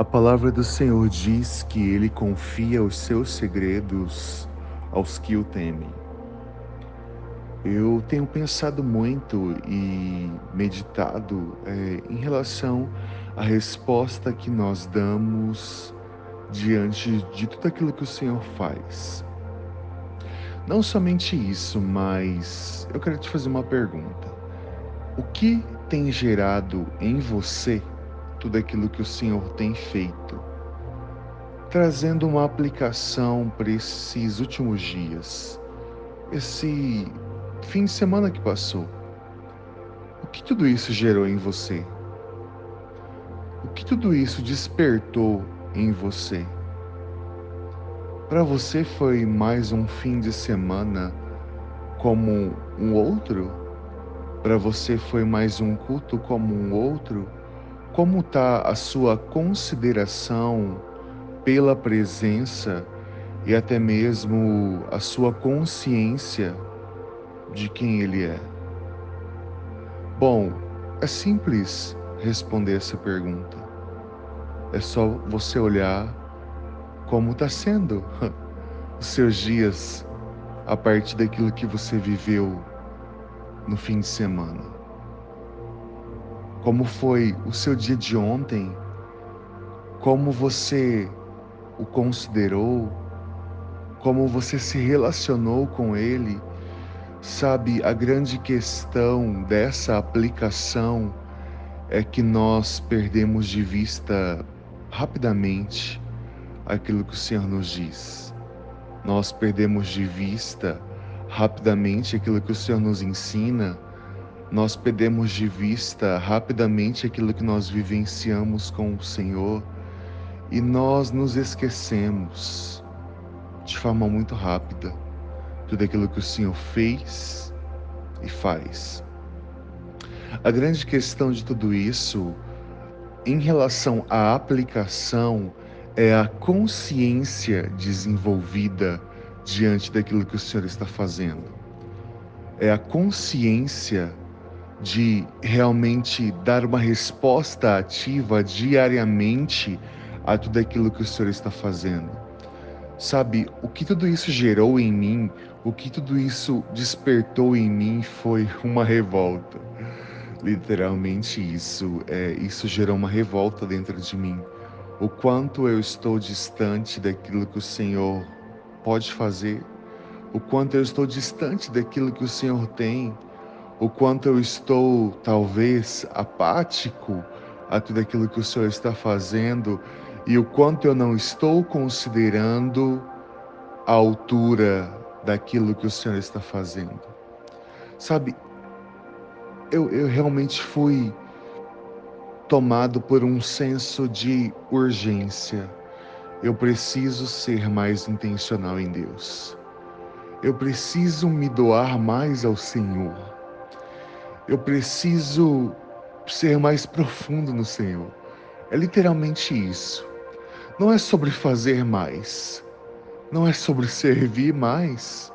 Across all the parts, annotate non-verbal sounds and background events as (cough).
A palavra do Senhor diz que ele confia os seus segredos aos que o temem. Eu tenho pensado muito e meditado é, em relação à resposta que nós damos diante de tudo aquilo que o Senhor faz. Não somente isso, mas eu quero te fazer uma pergunta. O que tem gerado em você tudo aquilo que o Senhor tem feito? Trazendo uma aplicação para esses últimos dias, esse fim de semana que passou. O que tudo isso gerou em você? O que tudo isso despertou em você? Para você foi mais um fim de semana como um outro? Para você foi mais um culto como um outro? Como está a sua consideração pela presença e até mesmo a sua consciência de quem Ele é? Bom, é simples responder essa pergunta. É só você olhar como está sendo (laughs) os seus dias a partir daquilo que você viveu no fim de semana. Como foi o seu dia de ontem? Como você o considerou? Como você se relacionou com ele? Sabe, a grande questão dessa aplicação é que nós perdemos de vista rapidamente aquilo que o Senhor nos diz. Nós perdemos de vista rapidamente aquilo que o Senhor nos ensina, nós perdemos de vista rapidamente aquilo que nós vivenciamos com o Senhor e nós nos esquecemos de forma muito rápida tudo aquilo que o Senhor fez e faz. A grande questão de tudo isso, em relação à aplicação, é a consciência desenvolvida diante daquilo que o Senhor está fazendo. É a consciência de realmente dar uma resposta ativa diariamente a tudo aquilo que o Senhor está fazendo. Sabe, o que tudo isso gerou em mim, o que tudo isso despertou em mim foi uma revolta. Literalmente isso, é, isso gerou uma revolta dentro de mim o quanto eu estou distante daquilo que o Senhor pode fazer, o quanto eu estou distante daquilo que o Senhor tem, o quanto eu estou talvez apático a tudo aquilo que o Senhor está fazendo e o quanto eu não estou considerando a altura daquilo que o Senhor está fazendo. Sabe, eu, eu realmente fui tomado por um senso de urgência. Eu preciso ser mais intencional em Deus. Eu preciso me doar mais ao Senhor. Eu preciso ser mais profundo no Senhor. É literalmente isso. Não é sobre fazer mais. Não é sobre servir mais.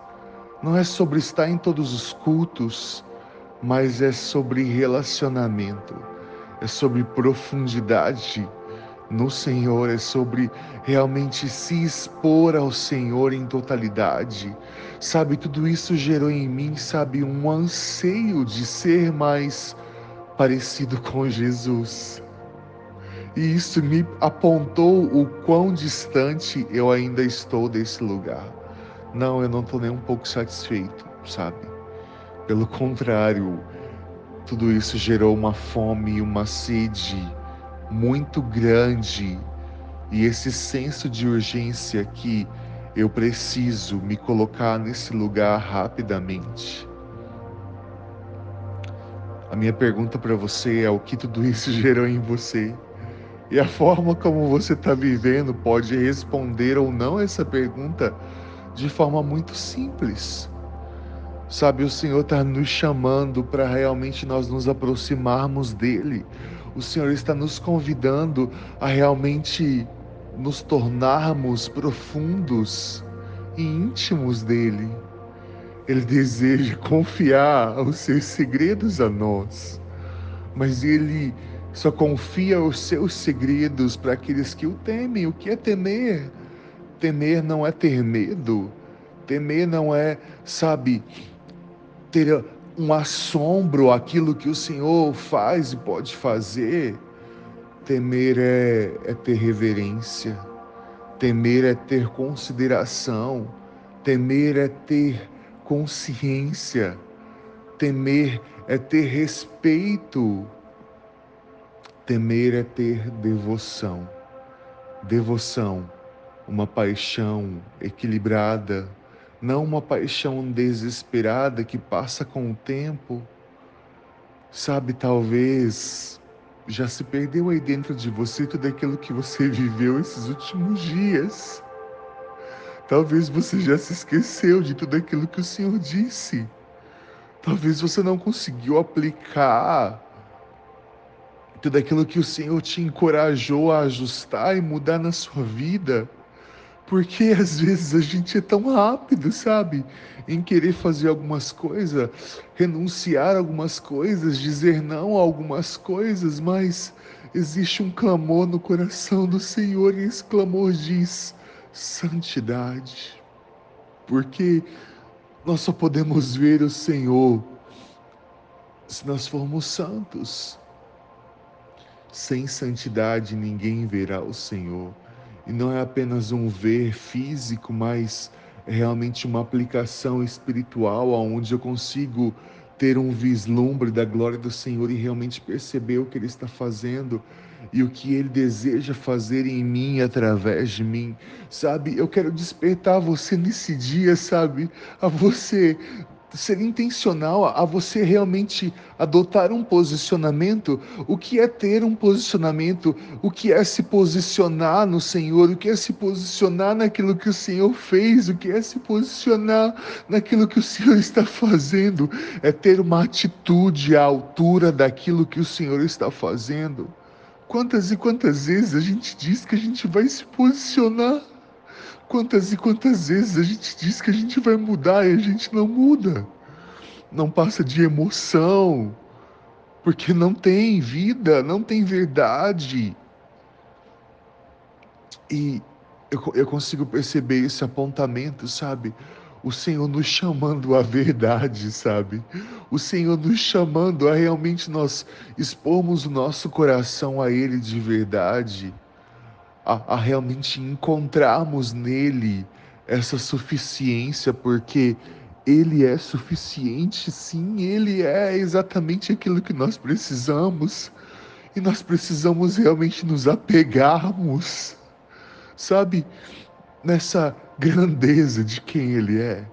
Não é sobre estar em todos os cultos, mas é sobre relacionamento é sobre profundidade no Senhor, é sobre realmente se expor ao Senhor em totalidade. Sabe, tudo isso gerou em mim, sabe, um anseio de ser mais parecido com Jesus. E isso me apontou o quão distante eu ainda estou desse lugar. Não, eu não estou nem um pouco satisfeito, sabe? Pelo contrário, tudo isso gerou uma fome e uma sede muito grande e esse senso de urgência que eu preciso me colocar nesse lugar rapidamente. A minha pergunta para você é o que tudo isso (laughs) gerou em você? E a forma como você está vivendo pode responder ou não essa pergunta de forma muito simples. Sabe, o Senhor está nos chamando para realmente nós nos aproximarmos dele. O Senhor está nos convidando a realmente nos tornarmos profundos e íntimos dele. Ele deseja confiar os seus segredos a nós, mas ele só confia os seus segredos para aqueles que o temem. O que é temer? Temer não é ter medo. Temer não é, sabe, ter um assombro aquilo que o Senhor faz e pode fazer. Temer é, é ter reverência. Temer é ter consideração. Temer é ter consciência. Temer é ter respeito Temer é ter devoção. Devoção, uma paixão equilibrada, não uma paixão desesperada que passa com o tempo. Sabe, talvez já se perdeu aí dentro de você tudo aquilo que você (laughs) viveu esses últimos dias. Talvez você já se esqueceu de tudo aquilo que o Senhor disse. Talvez você não conseguiu aplicar tudo aquilo que o Senhor te encorajou a ajustar e mudar na sua vida. Porque (laughs) às vezes a gente é tão rápido, sabe? Em querer fazer algumas coisas, renunciar a algumas coisas, dizer não a algumas coisas, mas existe um clamor no coração do Senhor e esse clamor diz: santidade. Porque nós só podemos ver o Senhor se nós formos santos. Sem santidade ninguém verá o Senhor. E não é apenas um ver físico, mas é realmente uma aplicação espiritual onde eu consigo ter um vislumbre da glória do Senhor e realmente perceber o que Ele está fazendo e o que Ele deseja fazer em mim através de mim, sabe? Eu quero despertar você nesse dia, sabe? A você ser intencional, a você realmente adotar um posicionamento. O que é ter um posicionamento? O que é se posicionar no Senhor? O que é se posicionar naquilo que o Senhor fez? O que é se posicionar naquilo que o Senhor está fazendo? É ter uma atitude à altura daquilo que o Senhor está fazendo. Quantas e quantas vezes a gente diz que a gente vai se posicionar? Quantas e quantas vezes a gente diz que a gente vai mudar e a gente não muda? Não passa de emoção, porque não tem vida, não tem verdade. E eu, eu consigo perceber esse apontamento, sabe? O Senhor nos chamando à verdade, sabe? O Senhor nos chamando a realmente nós expormos o nosso coração a Ele de verdade a, a realmente encontrarmos nele essa suficiência, porque ele é suficiente, sim, ele é exatamente aquilo que nós precisamos. E nós precisamos realmente nos apegarmos, sabe, nessa grandeza de quem ele é.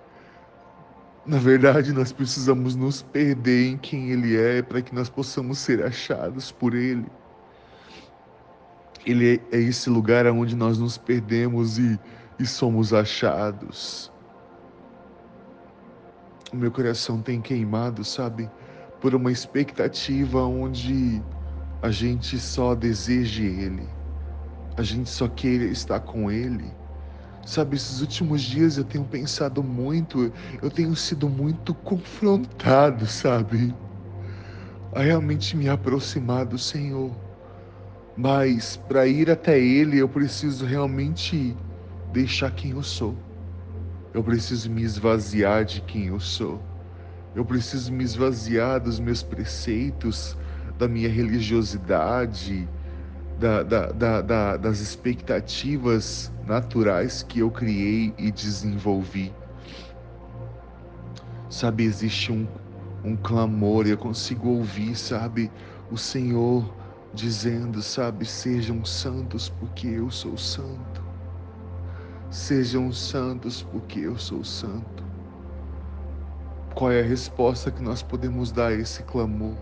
Na verdade, nós precisamos nos perder em quem ele é para que nós possamos ser achados por ele. Ele é esse lugar onde nós nos perdemos e, e somos achados. O meu coração tem queimado, sabe, por uma expectativa onde a gente só deseje Ele, a gente só queira estar com Ele. Sabe, esses últimos dias eu tenho pensado muito, eu tenho sido muito confrontado, sabe, a realmente me aproximar do Senhor mas para ir até Ele, eu preciso realmente deixar quem eu sou. Eu preciso me esvaziar de quem eu sou. Eu preciso me esvaziar dos meus preceitos, da minha religiosidade, da, da, da, das expectativas naturais que eu criei e desenvolvi. Sabe, existe um, um clamor, eu consigo ouvir, sabe, o Senhor dizendo, sabe, sejam santos porque eu sou santo. Sejam santos porque eu sou santo. Qual é a resposta que nós podemos dar a esse clamor?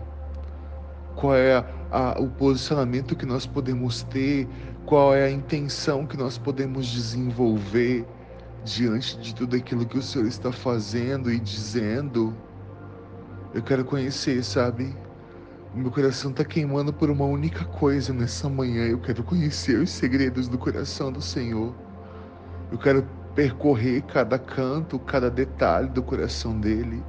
Qual é a, a, o posicionamento que nós podemos ter? Qual é a intenção que nós podemos desenvolver diante de tudo aquilo que o Senhor está fazendo e dizendo? Eu quero conhecer, sabe? Meu coração está queimando por uma única coisa nessa manhã. Eu quero conhecer os segredos do coração do Senhor. Eu quero percorrer cada canto, cada detalhe do coração dele.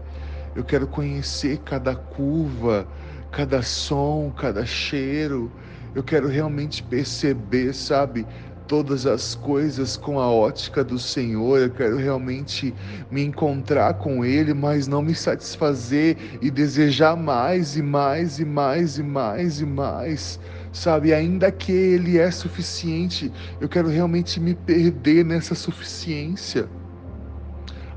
Eu quero conhecer cada curva, cada som, cada cheiro. Eu quero realmente perceber, sabe, todas as coisas com a ótica do Senhor. Eu quero realmente me encontrar com Ele, mas não me satisfazer e desejar mais e mais e mais e mais e mais. Sabe, ainda que Ele é suficiente, eu quero realmente me perder nessa suficiência.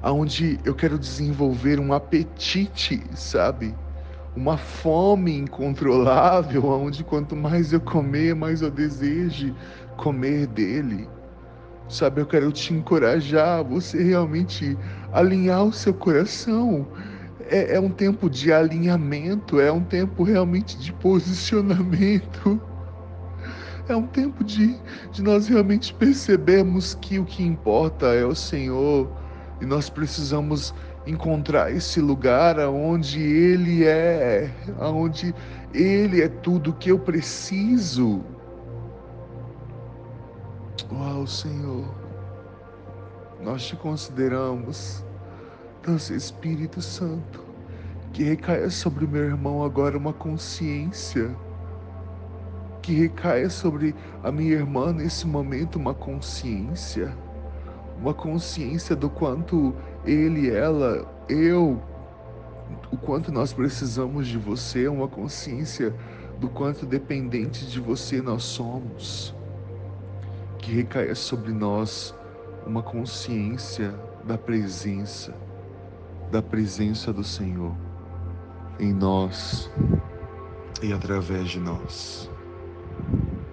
Aonde eu quero desenvolver um apetite, sabe? Uma fome incontrolável, onde quanto mais eu comer, mais eu deseje comer dele. Sabe, eu quero te encorajar, você realmente alinhar o seu coração. É, é um tempo de alinhamento, é um tempo realmente de posicionamento. É um tempo de, de nós realmente percebermos que o que importa é o Senhor e nós precisamos encontrar esse lugar aonde Ele é, aonde Ele é tudo que eu preciso. Uau, Senhor, nós te consideramos, nosso Espírito Santo, que recaia sobre o meu irmão agora uma consciência, que recaia sobre a minha irmã nesse momento uma consciência, uma consciência do quanto ele, ela, eu, o quanto nós precisamos de você, uma consciência do quanto dependente de você nós somos que recaia sobre nós uma consciência da presença, da presença do Senhor em nós e através de nós.